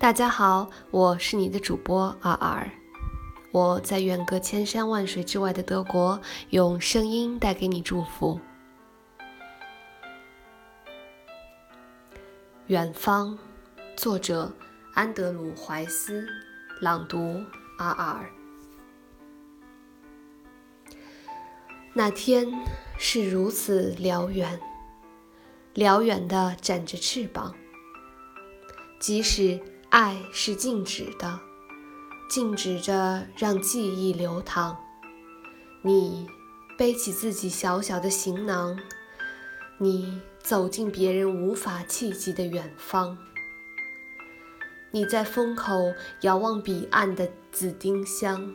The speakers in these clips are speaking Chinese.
大家好，我是你的主播阿尔，我在远隔千山万水之外的德国，用声音带给你祝福。远方，作者安德鲁·怀斯，朗读阿尔。那天是如此辽远，辽远的展着翅膀，即使。爱是静止的，静止着让记忆流淌。你背起自己小小的行囊，你走进别人无法企及的远方。你在风口遥望彼岸的紫丁香，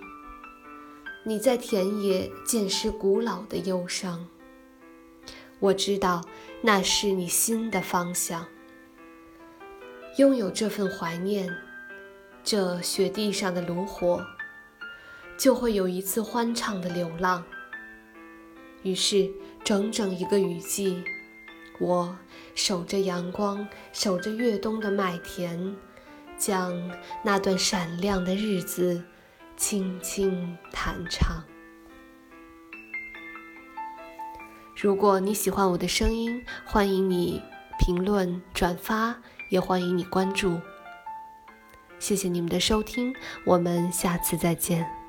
你在田野见识古老的忧伤。我知道，那是你心的方向。拥有这份怀念，这雪地上的炉火，就会有一次欢畅的流浪。于是，整整一个雨季，我守着阳光，守着越冬的麦田，将那段闪亮的日子轻轻弹唱。如果你喜欢我的声音，欢迎你评论转发。也欢迎你关注，谢谢你们的收听，我们下次再见。